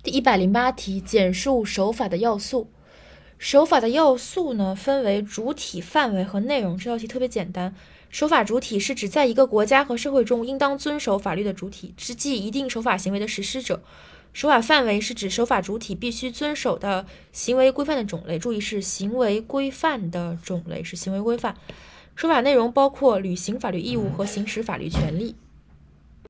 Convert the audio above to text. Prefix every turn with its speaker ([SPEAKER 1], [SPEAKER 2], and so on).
[SPEAKER 1] 第一百零八题，简述手法的要素。手法的要素呢，分为主体、范围和内容。这道题特别简单。守法主体是指在一个国家和社会中应当遵守法律的主体，是即一定守法行为的实施者。守法范围是指守法主体必须遵守的行为规范的种类。注意是行为规范的种类，是行为规范。守法内容包括履行法律义务和行使法律权利。